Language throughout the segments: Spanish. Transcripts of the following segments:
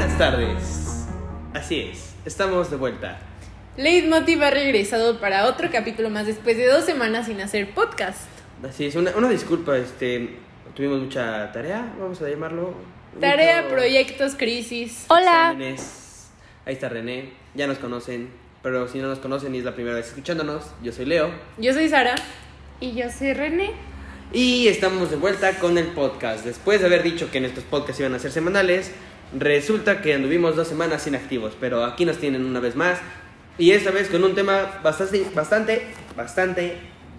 Buenas tardes. Así es, estamos de vuelta. Leitmotiv ha regresado para otro capítulo más después de dos semanas sin hacer podcast. Así es, una, una disculpa, este, tuvimos mucha tarea, vamos a llamarlo. Tarea, Mucho- proyectos, crisis. Hola. exámenes. Ahí está René, ya nos conocen, pero si no nos conocen y es la primera vez escuchándonos, yo soy Leo. Yo soy Sara. Y yo soy René. Y estamos de vuelta con el podcast. Después de haber dicho que nuestros podcasts iban a ser semanales, resulta que anduvimos dos semanas inactivos, pero aquí nos tienen una vez más. Y esta vez con un tema bastante, bastante, bastante,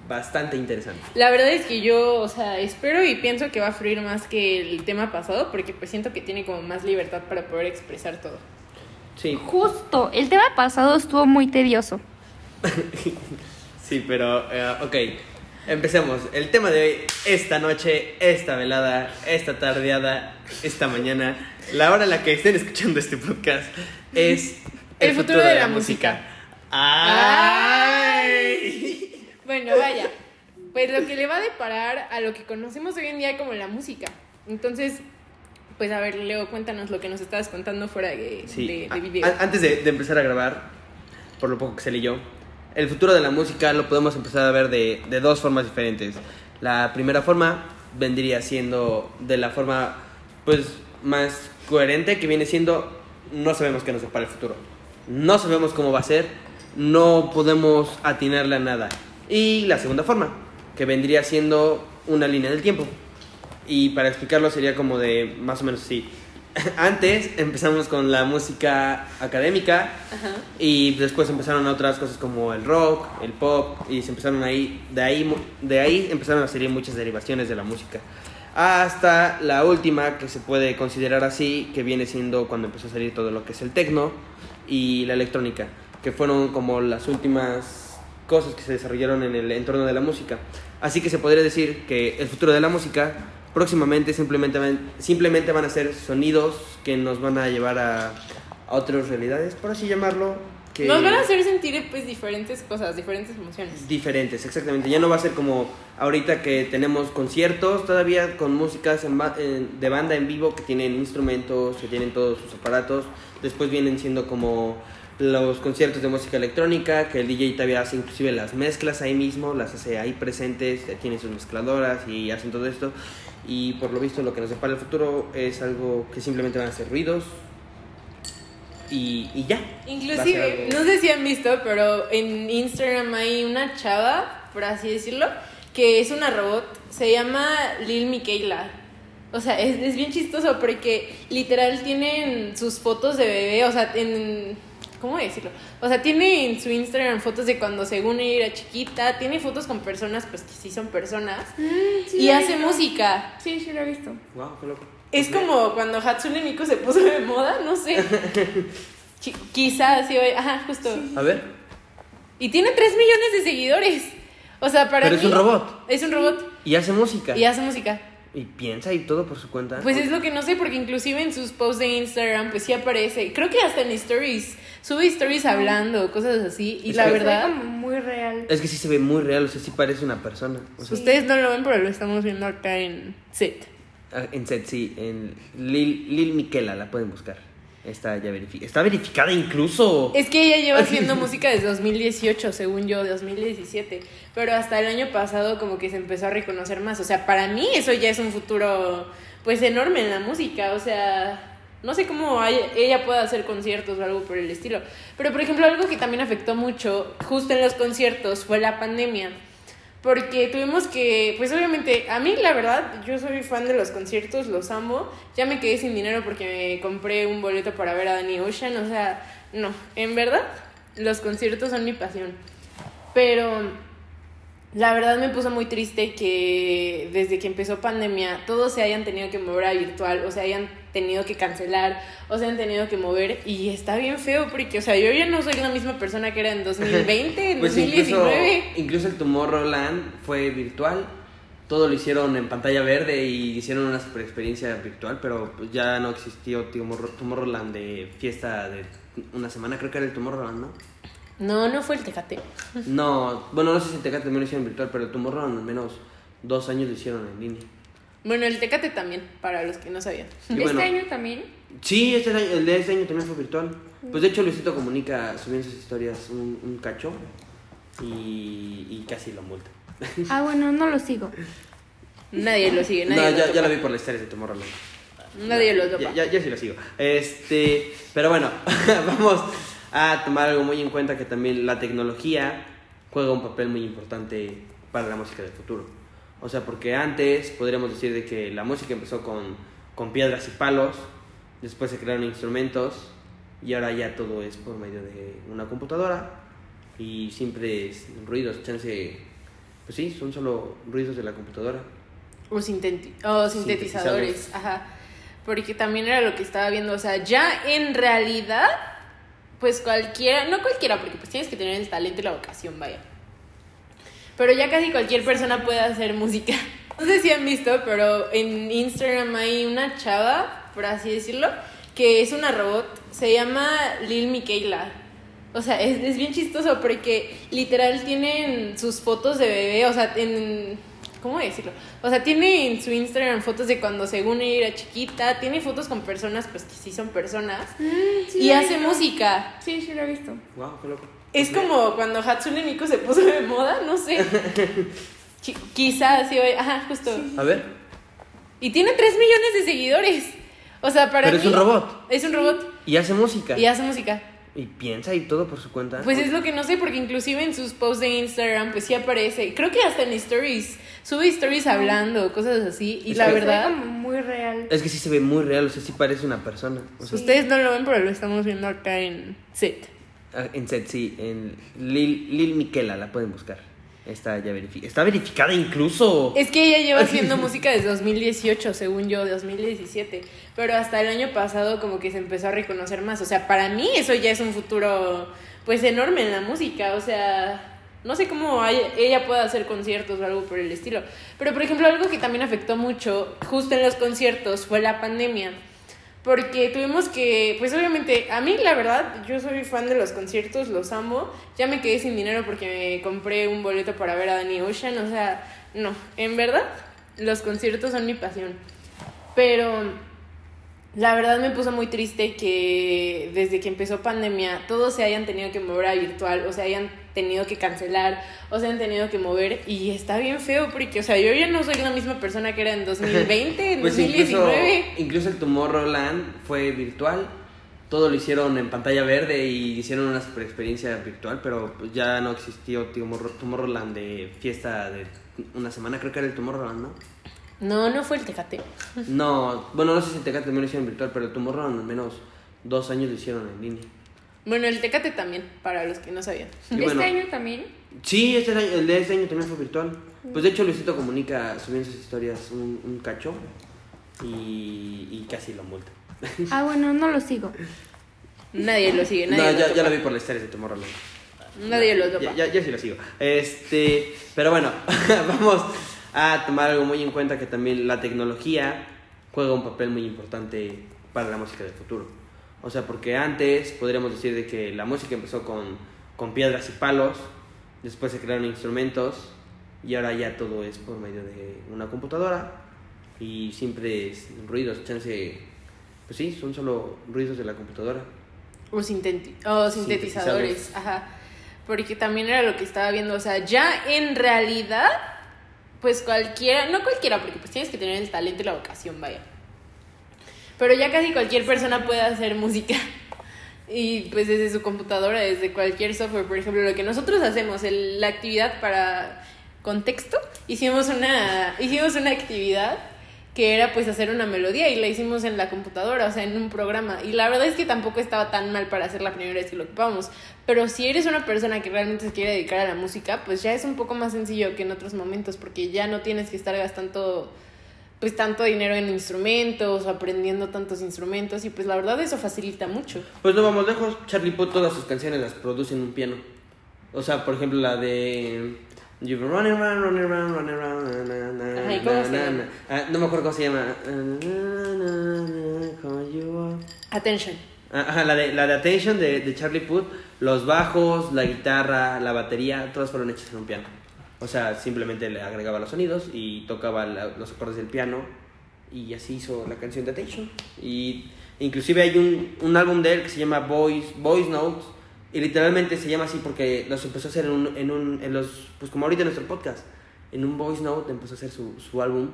bastante interesante. La verdad es que yo, o sea, espero y pienso que va a fluir más que el tema pasado porque pues siento que tiene como más libertad para poder expresar todo. Sí, Justo, el tema pasado estuvo muy tedioso. sí, pero, eh, ok. Empecemos. El tema de hoy, esta noche, esta velada, esta tardeada, esta mañana, la hora en la que estén escuchando este podcast, es El futuro de la música. ¡Ay! Bueno, vaya. Pues lo que le va a deparar a lo que conocemos hoy en día como la música. Entonces, pues a ver, Leo, cuéntanos lo que nos estabas contando fuera de, Sí, de, a- de video. a- antes de, de empezar a grabar, por lo poco que se leyó, el futuro de la música lo podemos empezar a ver de, de dos formas diferentes. La primera forma vendría siendo de la forma, pues, más coherente, que viene siendo, no sabemos qué nos depara el futuro. No sabemos cómo va a ser, no podemos atinarle a nada. Y la segunda forma, que vendría siendo una línea del tiempo. Y para explicarlo sería como de más o menos así. Antes empezamos con la música académica Ajá. y después empezaron otras cosas como el rock, el pop y se empezaron ahí de ahí de ahí empezaron a salir muchas derivaciones de la música. Hasta la última que se puede considerar así, que viene siendo cuando empezó a salir todo lo que es el techno y la electrónica, que fueron como las últimas cosas que se desarrollaron en el entorno de la música. Así que se podría decir que el futuro de la música próximamente simplemente van, simplemente van a ser sonidos que nos van a llevar a, a otras realidades, por así llamarlo. Que Nos van a hacer sentir pues diferentes cosas, diferentes emociones. Diferentes, exactamente. Ya no va a ser como ahorita que tenemos conciertos todavía con músicas en ba- en- de banda en vivo que tienen instrumentos, que tienen todos sus aparatos. Después vienen siendo como los conciertos de música electrónica, que el DJ todavía hace inclusive las mezclas ahí mismo, las hace ahí presentes, tiene sus mezcladoras y hacen todo esto. Y por lo visto lo que nos depara el futuro es algo que simplemente van a ser ruidos y, y ya. Inclusive, algo- no sé si han visto, pero en Instagram hay una chava, por así decirlo, que es una robot, se llama Lil Miquela. O sea, es, es bien chistoso porque literal tienen sus fotos de bebé, o sea, en... ¿Cómo decirlo? O sea, tiene en su Instagram fotos de cuando según ella era chiquita, tiene fotos con personas, pues que sí son personas, y hace música. Sí, sí lo he visto. Wow, qué loco. Es como cuando Hatsune Miku se puso de moda, no sé. Qui- Quizás, sí, oye, ajá, justo. A ver. Y tiene 3 millones de seguidores. O sea, para Pero mí... es un robot. Es un robot Y hace música. y hace música. Y piensa y todo por su cuenta. Pues es lo que no sé, porque inclusive en sus posts de Instagram, pues sí aparece. Creo que hasta en stories. Sube stories hablando, cosas así. Y Es la que- verdad, Fue como muy real. Es que sí se ve muy real, o sea, sí parece una persona. O sea, ustedes no lo ven, pero lo estamos viendo acá en set. ah, en set, sí, en Lil, Lil Miquela, la pueden buscar. Está ya verificada. Está verificada incluso. Es que ella lleva haciendo música desde 2018, según yo, 2017. Pero hasta el año pasado como que se empezó a reconocer más. O sea, para mí eso ya es un futuro pues enorme en la música. O sea, no sé cómo hay- ella pueda hacer conciertos o algo por el estilo. Pero por ejemplo, algo que también afectó mucho justo en los conciertos fue la pandemia. Porque tuvimos que, pues obviamente, a mí la verdad, yo soy fan de los conciertos, los amo. Ya me quedé sin dinero porque me compré un boleto para ver a Danny Ocean. O sea, no, en verdad, los conciertos son mi pasión. Pero la verdad me puso muy triste que desde que empezó pandemia todos se hayan tenido que mover a virtual o se hayan tenido que cancelar o se han tenido que mover y está bien feo porque, o sea, yo ya no soy la misma persona que era en 2020, en Pues incluso, 2019. incluso el Tomorrowland fue virtual. Todo lo hicieron en pantalla verde y hicieron una super experiencia virtual, pero pues ya no existió Tomorrow- Tomorrowland de fiesta de una semana, creo que era el Tomorrowland, ¿no? No, no fue el Tecate. No, bueno, no sé si en Tecate también lo hicieron virtual, pero el Tomorrowland al menos dos años lo hicieron en línea. Bueno, el Tecate también, para los que no sabían. Y ¿Este bueno, año también? Sí, este año- el de este año también fue virtual. Pues de hecho Luisito Comunica subió en sus historias un, un cacho y, y casi lo multa. Ah, bueno, no lo sigo. Nadie lo sigue, No, nadie lo ya, ya topa. lo vi por las historias de Tomorrowland. Nadie lo Ya, topa. ya, ya sí lo sigo. Este, pero bueno, vamos a tomar algo muy en cuenta que también la tecnología juega un papel muy importante para la música del futuro. O sea, porque antes podríamos decir de que la música empezó con, con piedras y palos, después se crearon instrumentos y ahora ya todo es por medio de una computadora y siempre es ruidos, chance, pues sí, son solo ruidos de la computadora. O, sinteti- o sintetizadores, Sintetizadores. ajá. Porque también era lo que estaba viendo, o sea, ya en realidad, pues cualquiera, no cualquiera, porque pues tienes que tener el talento y la vocación, vaya. Pero ya casi cualquier persona puede hacer música. No sé si han visto, pero en Instagram hay una chava, por así decirlo, que es una robot, se llama Lil Miquela. O sea, es, es bien chistoso porque literal tienen sus fotos de bebé, o sea, en... ¿Cómo decirlo? O sea, tiene en su Instagram fotos de cuando según ella era chiquita, tiene fotos con personas, pues que sí son personas, y hace música. Sí, sí lo he visto. Wow, qué loco. Es como cuando Hatsune Miku se puso de moda, no sé. Qui- Quizás, sí, oye, ajá, justo. A ver. Y tiene 3 millones de seguidores. O sea, para Pero es un robot. Es un robot Y hace música. y hace música. Y piensa y todo por su cuenta. Pues es lo que no sé, porque inclusive en sus posts de Instagram, pues sí aparece. Creo que hasta en stories. Sube stories hablando, cosas así. Y Es la que- verdad, Fue como muy real. Es que sí se ve muy real, o sea, sí parece una persona. O sea, ustedes no lo ven, pero lo estamos viendo acá en set. Ah, en set, sí, en Lil, Lil Miquela, la pueden buscar. Está ya verificada. Está verificada incluso. Es que ella lleva haciendo música desde 2018, según yo, 2017. Pero hasta el año pasado como que se empezó a reconocer más. O sea, para mí eso ya es un futuro pues enorme en la música. O sea, no sé cómo ella pueda hacer conciertos o algo por el estilo. Pero por ejemplo, algo que también afectó mucho justo en los conciertos fue la pandemia. Porque tuvimos que, pues obviamente, a mí la verdad, yo soy fan de los conciertos, los amo. Ya me quedé sin dinero porque me compré un boleto para ver a Danny Ocean. O sea, no, en verdad, los conciertos son mi pasión. Pero la verdad me puso muy triste que desde que empezó pandemia todos se hayan tenido que mover a virtual, o se hayan tenido que cancelar, o se hayan tenido que mover. Y está bien feo porque, o sea, yo ya no soy la misma persona que era en 2020, en Pues incluso, 2019. incluso el Tomorrowland fue virtual. Todo lo hicieron en pantalla verde y hicieron una super experiencia virtual, pero pues ya no existió Tomorrow- Tomorrowland de fiesta de una semana, creo que era el Tomorrowland, ¿no? No, no fue el Tecate. No, bueno, no sé si en Tecate también lo hicieron virtual, pero el Tomorrowland al menos dos años lo hicieron en línea. Bueno, el Tecate también, para los que no sabían. Y ¿Este bueno, año también? Sí, este año- el de este año también fue virtual. Pues de hecho Luisito Comunica subió en sus historias un, un cacho y, y casi lo multa. Ah, bueno, no lo sigo. Nadie lo sigue, No, nadie lo ya, ya topa. lo vi por las historias de Tomorrowland. Nadie lo Ya, topa. ya, ya sí lo sigo. Este, pero bueno, vamos a tomar algo muy en cuenta que también la tecnología juega un papel muy importante para la música del futuro. O sea, porque antes podríamos decir de que la música empezó con, con piedras y palos, después se crearon instrumentos y ahora ya todo es por medio de una computadora y siempre es ruidos, chance, pues sí, son solo ruidos de la computadora. O, sinteti- o sintetizadores, Sintetizadores. ajá. Porque también era lo que estaba viendo, o sea, ya en realidad, pues cualquiera, no cualquiera, porque pues tienes que tener el talento y la vocación, vaya. Pero ya casi cualquier persona puede hacer música. Y pues desde su computadora, desde cualquier software, por ejemplo, lo que nosotros hacemos, el- la actividad para contexto, hicimos una, hicimos una actividad que era pues hacer una melodía y la hicimos en la computadora, o sea, en un programa. Y la verdad es que tampoco estaba tan mal para hacer la primera vez que lo ocupamos. Pero si eres una persona que realmente se quiere dedicar a la música, pues ya es un poco más sencillo que en otros momentos, porque ya no tienes que estar gastando pues tanto dinero en instrumentos aprendiendo tantos instrumentos y pues la verdad eso facilita mucho. Pues no vamos lejos, Charlie Puth todas sus canciones las produce en un piano. O sea, por ejemplo, la de You've been running around, running around, running around, na, na, na, Ajá, ¿y cómo na, se llama? Ah, no me acuerdo cómo se llama. Call you up. Attention. Ah, Ajá, la de, la de Attention de, de Charlie Puth, los bajos, la guitarra, la batería, todas fueron hechas en un piano. O sea, simplemente le agregaba los sonidos y tocaba la- los acordes del piano y así hizo la canción de Attention. Y inclusive hay un, un álbum de él que se llama Voice, Voice Notes y literalmente se llama así porque los empezó a hacer en, un, en, un, en los, pues como ahorita en nuestro podcast, en un Voice Note empezó a hacer su, su álbum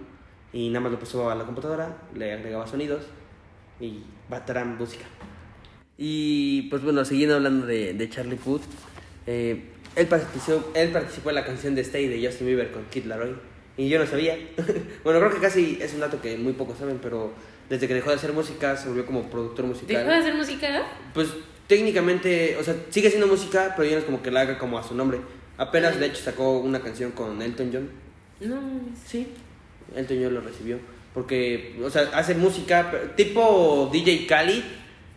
y nada más lo pasó a la computadora, le agregaba sonidos y batarán música. Y pues bueno, siguiendo hablando de, de Charlie Puth, eh, él, participó, él participó en la canción de Stay de Justin Bieber con Kid Laroi. Y yo no sabía. bueno, creo que casi es un dato que muy pocos saben, pero desde que dejó de hacer música se volvió como productor musical. ¿Dejó de hacer música? Pues técnicamente, o sea, sigue haciendo música, pero ya no es como que la haga como a su nombre. Apenas, de hecho, sacó una canción con Elton John. No. Sí, Elton John lo recibió. Porque, o sea, hace música tipo DJ Khalid,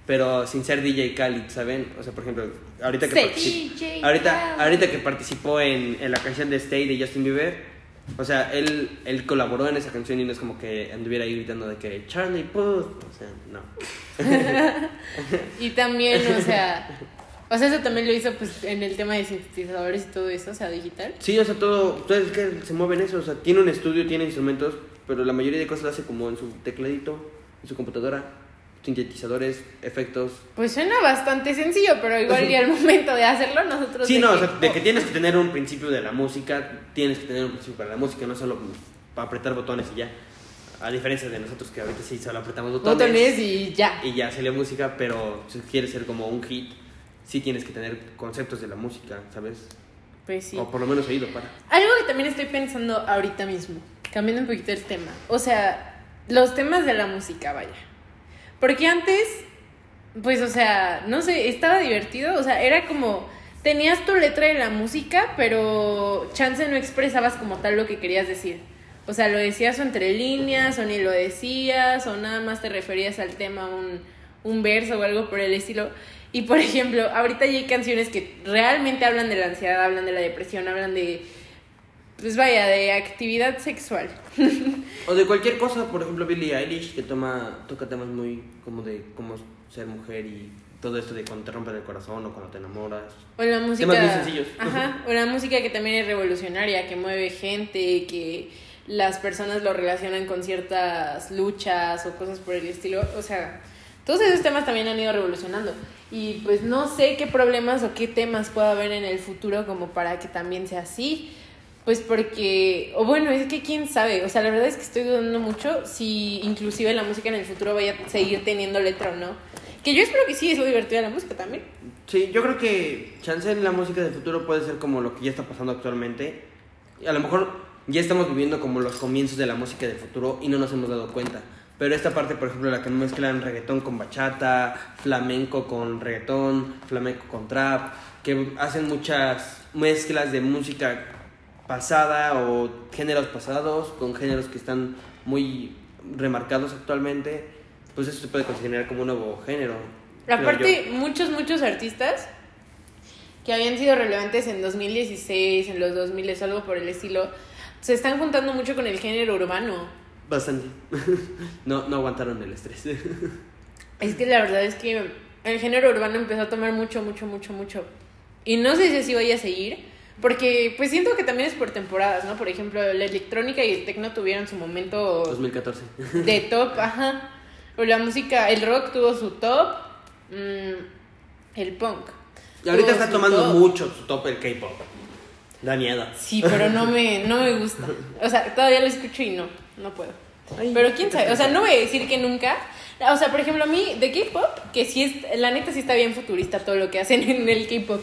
pero sin ser DJ Khalid, ¿saben? O sea, por ejemplo, ahorita que, Sí. particip- DJ ahorita, Khaled. ahorita que participó en, en la canción de Stay de Justin Bieber, o sea, él, él colaboró en esa canción y no es como que anduviera ahí gritando de que Charlie Puth, o sea, no. Y también, o sea, o sea, eso también lo hizo pues en el tema de sintetizadores y todo eso, o sea, digital. Sí, o sea, todo, todo es que se mueve en eso, o sea, tiene un estudio, tiene instrumentos, pero la mayoría de cosas lo hace como en su tecladito, en su computadora, sintetizadores, efectos. Pues suena bastante sencillo, pero igual y al momento de hacerlo nosotros... Sí, no, o sea, de que tienes que tener un principio de la música, tienes que tener un principio para la música, no solo para apretar botones y ya. A diferencia de nosotros que ahorita sí solo apretamos botones. botones y ya. Y ya sale música, pero si quieres ser como un hit, sí tienes que tener conceptos de la música, ¿sabes? Pues sí. O por lo menos oído para. Algo que también estoy pensando ahorita mismo, cambiando un poquito el tema. O sea, los temas de la música, vaya. Porque antes, pues, o sea, no sé, estaba divertido. O sea, era como, tenías tu letra de la música, pero chance no expresabas como tal lo que querías decir. O sea, lo decías o entre líneas, o ni lo decías, o nada más te referías al tema, un, un verso o algo por el estilo. Y por ejemplo, ahorita ya hay canciones que realmente hablan de la ansiedad, hablan de la depresión, hablan de, pues vaya, de actividad sexual. O de cualquier cosa, por ejemplo, Billie Eilish, que toma, toca temas muy como de cómo ser mujer y todo esto de cuando te rompen el corazón o cuando te enamoras. O la música. Temas muy sencillos. Ajá. O la música que también es revolucionaria, que mueve gente, que las personas lo relacionan con ciertas luchas o cosas por el estilo. O sea, todos esos temas también han ido revolucionando. Y pues no sé qué problemas o qué temas pueda haber en el futuro como para que también sea así. Pues porque, o bueno, es que quién sabe, o sea, la verdad es que estoy dudando mucho si inclusive la música en el futuro vaya a seguir teniendo letra o no. Que yo espero que sí, es lo divertido de la música también. Sí, yo creo que chance en la música del futuro puede ser como lo que ya está pasando actualmente. A lo mejor ya estamos viviendo como los comienzos de la música del futuro y no nos hemos dado cuenta. Pero esta parte, por ejemplo, la que mezclan reggaetón con bachata, flamenco con reggaetón, flamenco con trap, que hacen muchas mezclas de música pasada o géneros pasados con géneros que están muy remarcados actualmente, pues eso se puede considerar como un nuevo género. Aparte, muchos, muchos artistas que habían sido relevantes en 2016, en los 2000 o algo por el estilo, se están juntando mucho con el género urbano. Bastante. no, no aguantaron el estrés. Es que la verdad es que el género urbano empezó a tomar mucho, mucho, mucho, mucho. Y no sé si así vaya a seguir, porque pues siento que también es por temporadas, ¿no? Por ejemplo, la electrónica y el techno tuvieron su momento 2014. de top, ajá. O la música, el rock tuvo su top, mm, el punk. Y ahorita está tomando top. mucho su top el K-pop. Da miedo. Sí, pero no me, no me gusta. O sea, todavía lo escucho y no, no puedo. Ay, Pero quién sabe, o sea, no voy a decir que nunca. O sea, por ejemplo, a mí de K-pop, que sí es, la neta sí está bien futurista todo lo que hacen en el K-pop.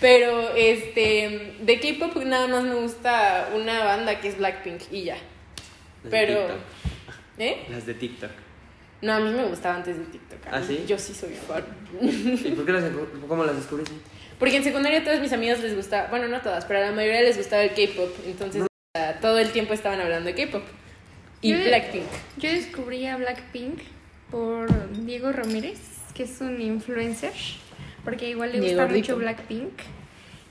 Pero este, de K-pop nada más me gusta una banda que es Blackpink y ya. Las de Pero, TikTok. ¿eh? Las de TikTok. No, a mí me gustaba antes de TikTok. ¿Ah, sí? Yo sí soy fan. ¿Y por qué las, cómo las descubriste? Porque en secundaria a todas mis amigas les gustaba, bueno, no todas, pero a la mayoría les gustaba el K-pop. Entonces, todo el tiempo estaban hablando de K-pop. Y Yo- Blackpink. Yo descubrí a Blackpink por Diego Ramírez, que es un influencer, porque igual le gusta mucho Blackpink.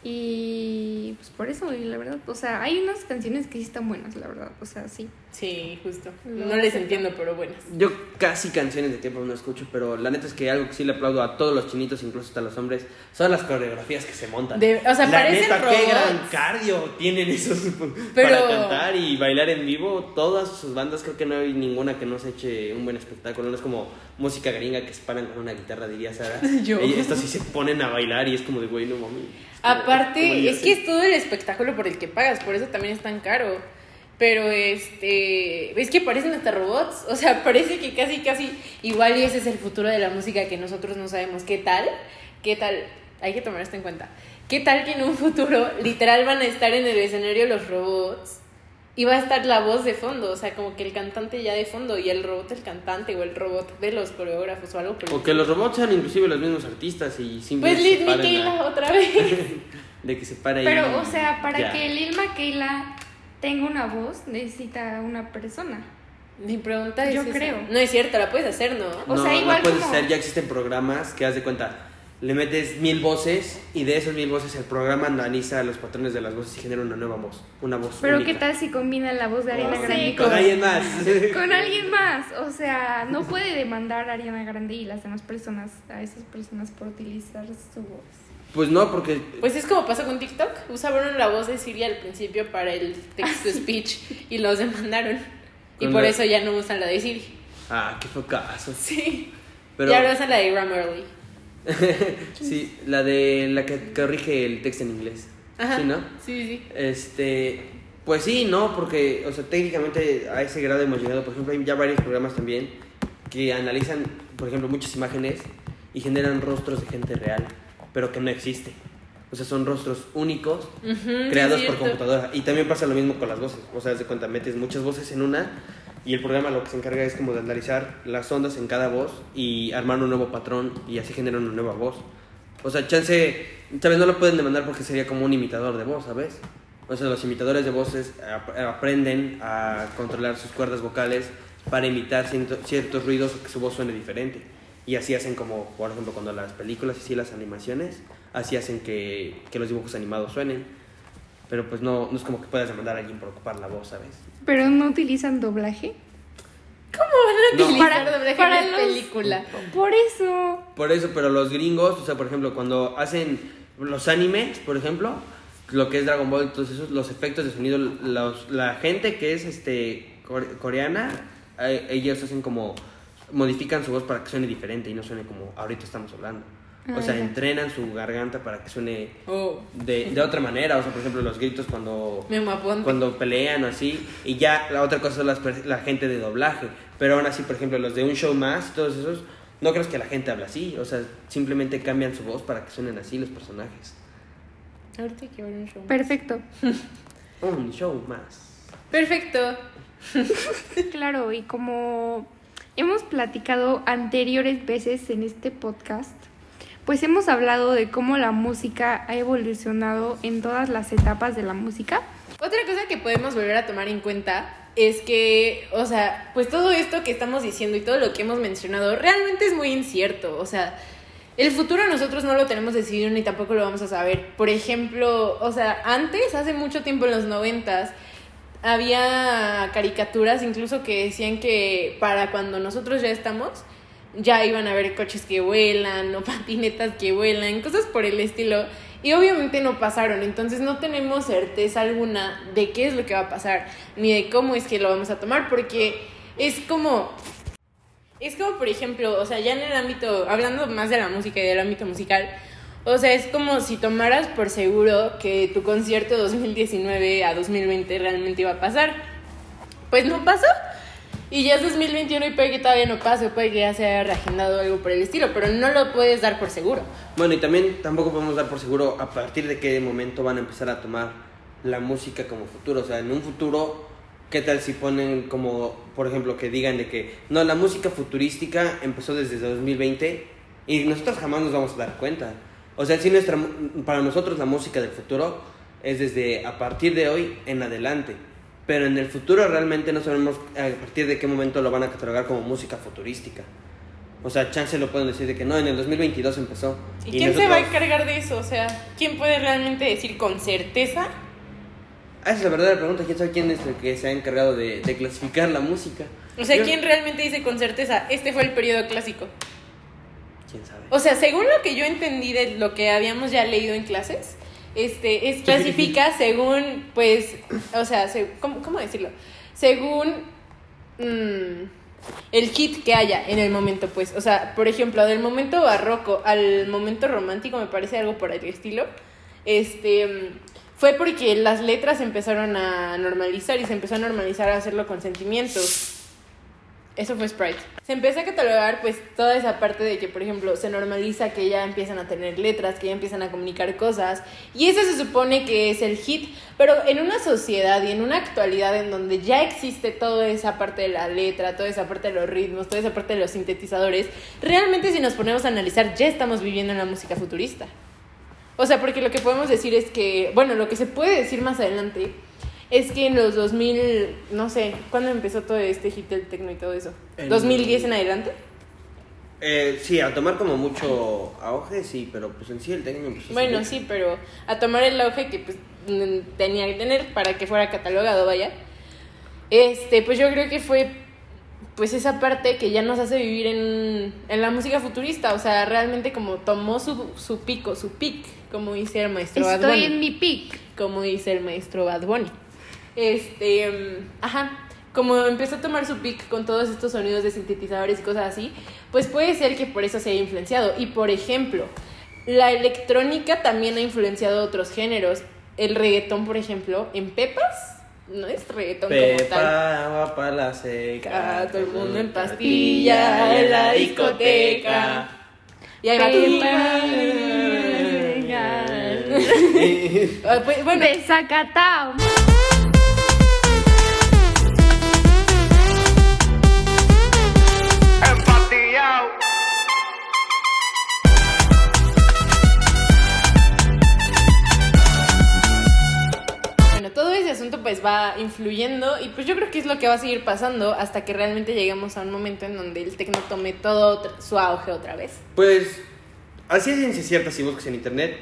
Y pues por eso, y la verdad, o sea, hay unas canciones que sí están buenas, la verdad, o sea, sí. Sí, justo. Lo No les acepto. entiendo, pero buenas. Yo casi canciones de tiempo no escucho, pero la neta es que algo que sí le aplaudo a todos los chinitos, incluso hasta los hombres, son las coreografías que se montan. De- o sea, la parecen neta, qué robots. gran cardio tienen esos Pero- para cantar y bailar en vivo. Todas sus bandas, creo que no hay ninguna que no se eche un buen espectáculo. No es como música gringa que se paran con una guitarra, diría Sara. Yo. Ellos- Estos sí se ponen a bailar y es como de, güey, no mami. Aparte, es que es todo el espectáculo por el que pagas, por eso también es tan caro. Pero este, es que parecen hasta robots, o sea, parece que casi, casi igual y ese es el futuro de la música que nosotros no sabemos. ¿Qué tal? ¿Qué tal? Hay que tomar esto en cuenta. ¿Qué tal que en un futuro literal van a estar en el escenario los robots y va a estar la voz de fondo? O sea, como que el cantante ya de fondo y el robot el cantante o el robot de los coreógrafos o algo por O que los robots sean inclusive los mismos artistas y Pues simplemente Liz se paren Miquela a- otra vez. de que se pare ahí. Pero, o sea, para Ya. que Lil Miquela tenga una voz, necesita una persona. Mi pregunta es Yo esa. creo. No es cierto, la puedes hacer, ¿no? o no, sea, igual no puedes como- hacer, ya existen programas que haz de cuenta, le metes mil voces y de esas mil voces el programa analiza los patrones de las voces y genera una nueva voz, una voz Pero única. ¿qué tal si combina la voz de Ariana Oh, Grande sí, con alguien más. con alguien más? O sea, no puede demandar a Ariana Grande y las demás personas, a esas personas por utilizar su voz. Pues no, porque Pues es como pasó con TikTok. Usaron la voz de Siri al principio para el text to speech y los demandaron. Y por la- eso ya no usan la de Siri. ah, qué fue caso. Sí. Pero Y ahora usan la de Grammarly. sí, la de la que corrige el texto en inglés. Ajá. Sí, ¿no? Sí, sí. Este, pues sí, no, porque, o sea, técnicamente a ese grado hemos llegado. Por ejemplo, hay ya varios programas también que analizan, por ejemplo, muchas imágenes y generan rostros de gente real, pero que no existe. O sea, son rostros únicos Ujú, creados sí, por computadora. Y también pasa lo mismo con las voces. O sea, de cuenta, metes muchas voces en una y el programa lo que se encarga es como de analizar las ondas en cada voz y armar un nuevo patrón y así generar una nueva voz. O sea, chance, ¿sabes? No lo pueden demandar porque sería como un imitador de voz, ¿sabes? O sea, los imitadores de voces ap- aprenden a controlar sus cuerdas vocales para imitar ciertos ruidos o que su voz suene diferente. Y así hacen como, por ejemplo, cuando las películas y sí las animaciones, así hacen que, que los dibujos animados suenen. Pero pues no, no es como que puedas demandar a alguien por ocupar la voz, ¿sabes? Pero no utilizan doblaje. ¿Cómo van a No. utilizar Para- doblaje para en los- película? Por eso. Por eso, pero los gringos, o sea, por ejemplo, cuando hacen los animes, por ejemplo, lo que es Dragon Ball, todos esos, los efectos de sonido, los- la gente que es este core- coreana, eh, ellos hacen como, modifican su voz para que suene diferente y no suene como ahorita estamos hablando. O sea, entrenan su garganta para que suene Oh, de, de otra manera. O sea, por ejemplo, los gritos cuando, cuando pelean o así. Y ya la otra cosa es las per- la gente de doblaje. Pero aún así, por ejemplo, los de un show más, todos esos, no crees que la gente habla así. O sea, simplemente cambian su voz para que suenen así los personajes. Ahorita hay que ver un show. Perfecto. Un show más. Perfecto. Claro, y como hemos platicado anteriores veces en este podcast, pues hemos hablado de cómo la música ha evolucionado en todas las etapas de la música. Otra cosa que podemos volver a tomar en cuenta es que, o sea, pues todo esto que estamos diciendo y todo lo que hemos mencionado realmente es muy incierto. O sea, el futuro nosotros no lo tenemos decidido ni tampoco lo vamos a saber. Por ejemplo, o sea, antes, hace mucho tiempo en los noventas, había caricaturas incluso que decían que para cuando nosotros ya estamos, ya iban a haber coches que vuelan o patinetas que vuelan, cosas por el estilo. Y obviamente no pasaron, entonces no tenemos certeza alguna de qué es lo que va a pasar, ni de cómo es que lo vamos a tomar, porque es como, es como por ejemplo, o sea, ya en el ámbito, hablando más de la música y del ámbito musical, o sea, es como si tomaras por seguro que tu concierto 2019 a 2020 realmente iba a pasar. Pues no pasó. Y ya es 2021 y puede que todavía no pase, puede que ya se haya reagendado algo por el estilo, pero no lo puedes dar por seguro. Bueno, y también tampoco podemos dar por seguro a partir de qué momento van a empezar a tomar la música como futuro. O sea, en un futuro, ¿qué tal si ponen como, por ejemplo, que digan de que no, la música futurística empezó desde 2020 y nosotros jamás nos vamos a dar cuenta? O sea, sí, nuestra, para nosotros la música del futuro es desde a partir de hoy en adelante. Pero en el futuro realmente no sabemos a partir de qué momento lo van a catalogar como música futurística. O sea, chance lo pueden decir de que no, en el 2022 empezó. ¿Y, quién se va a nosotros- encargar de eso? O sea, ¿quién puede realmente decir con certeza? Ah, esa es la verdadera pregunta. ¿Quién sabe quién es el que se ha encargado de, de clasificar la música? O sea, Yo- ¿quién realmente dice con certeza, este fue el periodo clásico? ¿Quién sabe? O sea, según lo que yo entendí de lo que habíamos ya leído en clases, este, es clasifica según, pues, o sea, se- ¿cómo, cómo decirlo? Según mm, el hit que haya en el momento, pues. O sea, por ejemplo, del momento barroco al momento romántico, me parece algo por el estilo. Este mm, fue porque las letras empezaron a normalizar y se empezó a normalizar a hacerlo con sentimientos. Eso fue Sprite. Se empieza a catalogar pues toda esa parte de que, por ejemplo, se normaliza que ya empiezan a tener letras, que ya empiezan a comunicar cosas. Y eso se supone que es el hit. Pero en una sociedad y en una actualidad en donde ya existe toda esa parte de la letra, toda esa parte de los ritmos, toda esa parte de los sintetizadores, realmente si nos ponemos a analizar ya estamos viviendo en la música futurista. O sea, porque lo que podemos decir es que, bueno, lo que se puede decir más adelante es que en los 2000, no sé, ¿cuándo empezó todo este hit del techno y todo eso? En- ¿2010 en adelante? Eh, sí, a tomar como mucho auge, sí, pero pues en sí el técnico empezó Bueno, sí, pero a tomar el auge que pues tenía que tener para que fuera catalogado, vaya. Este, pues yo creo que fue pues esa parte que ya nos hace vivir en, en la música futurista, o sea, realmente como tomó su, su pico, su pic, como dice el maestro Bad Estoy Bunny. en mi pick. como dice el maestro Bad Bunny. Este, mm, ajá, como empezó a tomar su pick con todos estos sonidos de sintetizadores y cosas así, pues puede ser que por eso se haya influenciado. Y por ejemplo, la electrónica también ha influenciado otros géneros. El reggaetón, por ejemplo, en Pepas, no es reggaetón como tal. Pepa, va pa' la seca. Acá, todo el mundo en pastilla, en la discoteca. Y ahí va. Ah, pues, bueno. Asunto pues va influyendo y pues yo creo que es lo que va a seguir pasando hasta que realmente lleguemos a un momento en donde el tecno tome todo su auge otra vez. Pues, así es ciencia cierta si buscas en internet.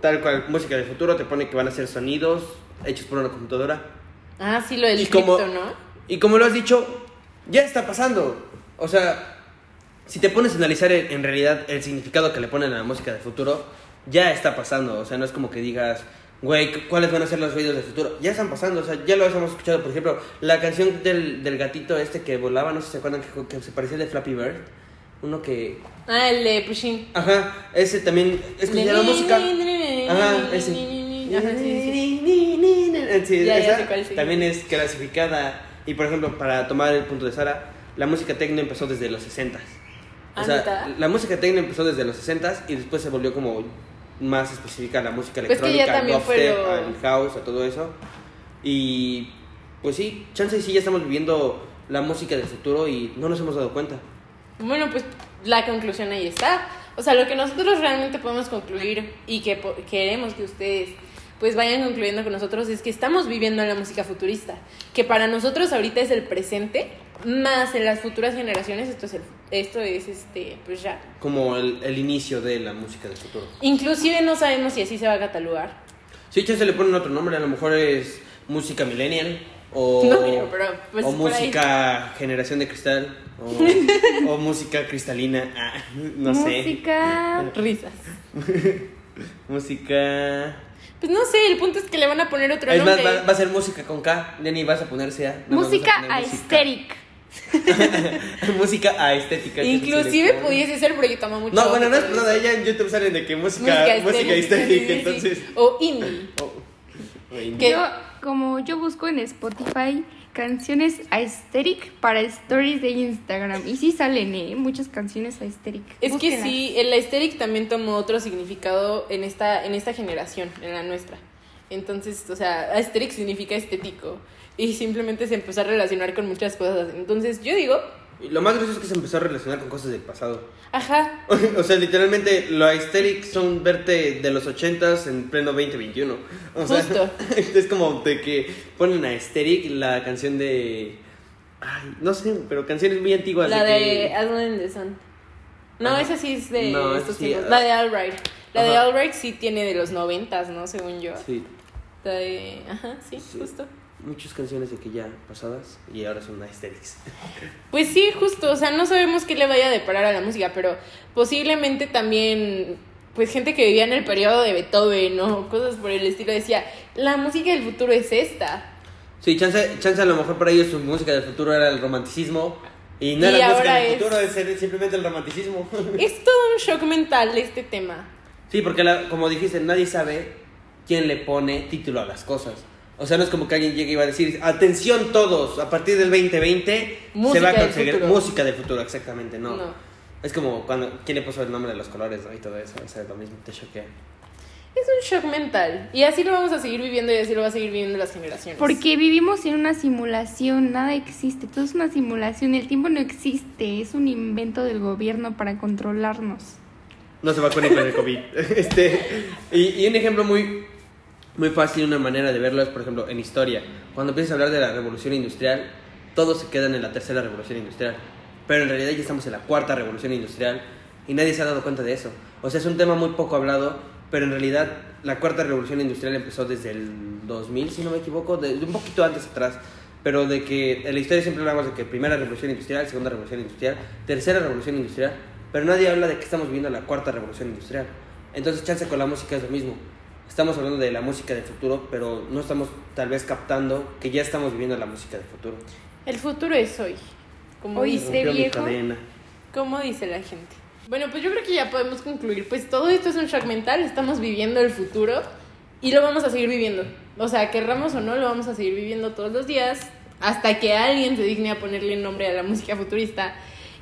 Tal cual, música del futuro te pone que van a ser sonidos hechos por una computadora. Ah, sí, lo del Y como- cripto, ¿no? Y como lo has dicho, ya está pasando. O sea, si te pones a analizar en, en realidad el significado que le ponen a la música del futuro, ya está pasando. O sea, no es como que digas, güey, cu- ¿cuáles van a ser los ruidos del futuro? Ya están pasando. O sea, ya lo hemos escuchado. Por ejemplo, la canción del, del gatito este que volaba, no sé si se acuerdan, que, que se parecía al de Flappy Bird. Uno que... Ah, el de Pushin. Ajá, ese también es que la música... Ajá, ese. Ajá, sí, sí. Sí, Ya, ya esa sé cuál, sí. también es clasificada. Y por ejemplo, para tomar el punto de Sara, la música techno empezó desde los 60 O Ah, sea, la música techno empezó desde los 60 y después se volvió como más específica a la música Pues electrónica, al dubstep, lo- al house, a todo eso. Y pues sí, chance sí ya estamos viviendo la música del futuro y no nos hemos dado cuenta. Bueno, pues la conclusión ahí está. O sea, lo que nosotros realmente podemos concluir y que queremos que ustedes pues vayan concluyendo con nosotros es que estamos viviendo en la música futurista, que para nosotros ahorita es el presente, más en las futuras generaciones esto es el- esto es este pues ya. Como el, el inicio de la música del futuro. Inclusive no sabemos si así se va a catalogar. Sí, chance le ponen otro nombre, a lo mejor es música millennial o, No pero, pues, o ahí. música generación de cristal o, o música cristalina, ah, no sé. Música. Risas. Música... Pues no sé, el punto es que le van a poner otro Es más, nombre. va, va a ser música con K, ya ni vas a ponerse A. más vas a Música música aestética. Inclusive pudiese ser porque toma mucho. No, bueno, no es nada, ya en YouTube salen de que música, Música estética, entonces... O indie. Yo, como yo busco en Spotify canciones aesthetic para stories de Instagram. Y sí salen, ¿eh? Muchas canciones aesthetic. Es que sí, el aesthetic también tomó otro significado en esta, en esta generación, en la nuestra. Entonces, o sea, aesthetic significa estético. Y simplemente se empezó a relacionar con muchas cosas. Entonces, yo digo, Y lo más gracioso es que se empezó a relacionar con cosas del pasado. ajá, o sea, literalmente, lo aesthetic son verte de los 80s en pleno 2021. O sea, Justo. es como de que ponen a aesthetic la canción de... Ay, no sé, pero canciones muy antiguas. la de de que- the Sun. No, Ajá. esa sí es de No, estos sí, tiempos. ah. La de Albright. La de. Albright sí tiene de los noventas, ¿no? Según yo. Sí, La de... Ajá, sí, Sí. justo. Muchas canciones de que ya pasadas y ahora son aesthetics. Pues sí, justo, o sea, no sabemos qué le vaya a deparar a la música, pero posiblemente también, pues gente que vivía en el periodo de Beethoven o cosas por el estilo decía, la música del futuro es esta. Sí, chance, chance a lo mejor para ellos su música del futuro era el romanticismo y no Y era música ahora del es- futuro, es simplemente el romanticismo. Es todo un shock mental este tema. Sí, porque la- como dijiste, nadie sabe quién le pone título a las cosas. O sea, no es como que alguien llegue y va a decir, atención todos, a partir del 2020 se Música va a conseguir futuro". música del futuro, exactamente, no. No. Es como cuando, ¿quién le puso el nombre de los colores ¿no? y todo eso? O sea, lo mismo, te choquea. Es un shock mental. Y así lo vamos a seguir viviendo y así lo va a seguir viviendo las generaciones. Porque vivimos en una simulación, nada existe, todo es una simulación, el tiempo no existe, es un invento del gobierno para controlarnos. No se va con el COVID. este, y, y un ejemplo muy, muy fácil, una manera de verlo es, por ejemplo, en historia. Cuando empiezas a hablar de la revolución industrial, todos se quedan en la tercera revolución industrial. Pero en realidad ya estamos en la cuarta revolución industrial y nadie se ha dado cuenta de eso. O sea, es un tema muy poco hablado, pero en realidad la cuarta revolución industrial empezó desde el 2000, si no me equivoco, de, un poquito antes atrás. Pero de que en la historia siempre hablamos de que primera revolución industrial, segunda revolución industrial, tercera revolución industrial, pero nadie habla de que estamos viviendo la cuarta revolución industrial. Entonces, chance con la música es lo mismo. Estamos hablando de la música del futuro, pero no estamos tal vez captando que ya estamos viviendo la música del futuro. El futuro es hoy. Como Hoy dice, ¿Este Rompió mi viejo? cadena. como dice la gente. Bueno, pues yo creo que ya podemos concluir. Pues todo esto es un shock mental. Estamos viviendo el futuro y lo vamos a seguir viviendo. O sea, querramos o no, lo vamos a seguir viviendo todos los días hasta que alguien se digne a ponerle nombre a la música futurista.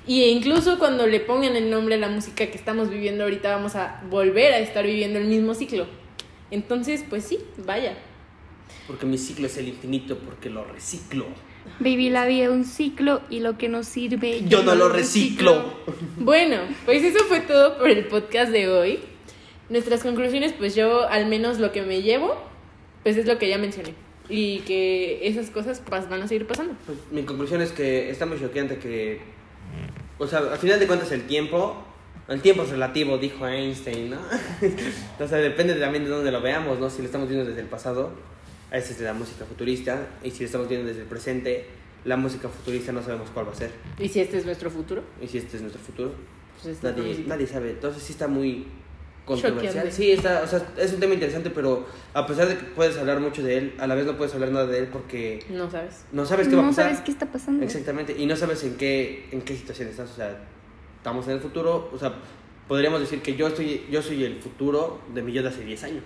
Y incluso cuando le pongan el nombre a la música que estamos viviendo ahorita, vamos a volver a estar viviendo el mismo ciclo. Entonces, pues sí, vaya. Porque mi ciclo es el infinito, porque lo reciclo. Baby, la vida es un ciclo y lo que nos sirve Yo no lo reciclo. Bueno, pues eso fue todo por el podcast de hoy. Nuestras conclusiones, pues yo al menos lo que me llevo, pues es lo que ya mencioné. Y que esas cosas pas- van a seguir pasando. Pues, mi conclusión es que está muy choqueante que. O sea, al final de cuentas, el tiempo. El tiempo es relativo, dijo Einstein, ¿no? o sea, depende también de dónde lo veamos, ¿no? Si lo estamos viendo desde el pasado, esa es de la música futurista. Y si lo estamos viendo desde el presente, la música futurista no sabemos cuál va a ser. Y si este es nuestro futuro, Y si este es nuestro futuro, pues esta nadie, música. nadie sabe. Entonces sí está muy controversial. Sí, está, o sea, es un tema interesante, pero a pesar de que puedes hablar mucho de él, a la vez no puedes hablar nada de él porque No sabes. no sabes qué va a No pasar. sabes qué está pasando. Exactamente, y no sabes en qué, en qué situación estás, o sea, estamos en el futuro, o sea, podríamos decir que yo, estoy, yo soy el futuro de mi yo de hace 10 años,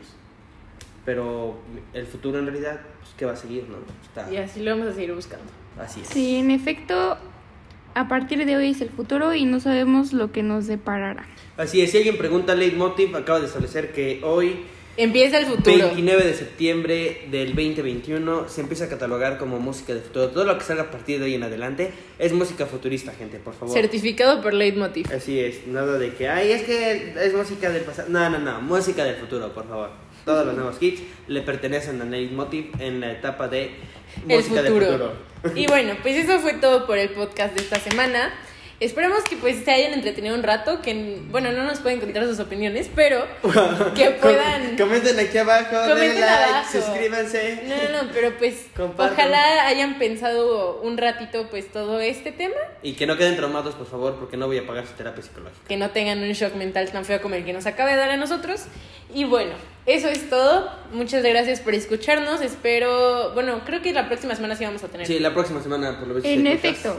pero el futuro en realidad, pues, ¿qué va a seguir, no? Está, Y así lo vamos a seguir buscando. así es. Sí, en efecto, a partir de hoy es el futuro y no sabemos lo que nos deparará. Así es, si alguien pregunta, Leitmotiv acaba de establecer que hoy, Empieza el futuro. 29 de septiembre del 2021, se empieza a catalogar como música de futuro. Todo lo que salga a partir de hoy en adelante es música futurista, gente, por favor. Certificado por Leitmotiv. Así es, nada de que, ay, es que es música del pasado. No, no, no, música del futuro, por favor. Todos los nuevos hits le pertenecen a Leitmotiv en la etapa de El música futuro. del futuro. Y bueno, pues eso fue todo por el podcast de esta semana. Esperamos que pues se hayan entretenido un rato, que bueno, no nos pueden contar sus opiniones, pero que puedan... Com- comenten aquí abajo, denle Comenten like, abajo. suscríbanse. No, no, no, pero pues Compartan. ojalá hayan pensado un ratito pues todo este tema, Y que no queden traumados, por favor, porque no voy a pagar su terapia psicológica. que no tengan un shock mental tan feo como el que nos acaba de dar a nosotros. Y bueno, eso es todo. Muchas gracias por escucharnos. Espero, bueno, creo que la próxima semana sí vamos a tener. Sí, la próxima semana, por lo menos. En efecto.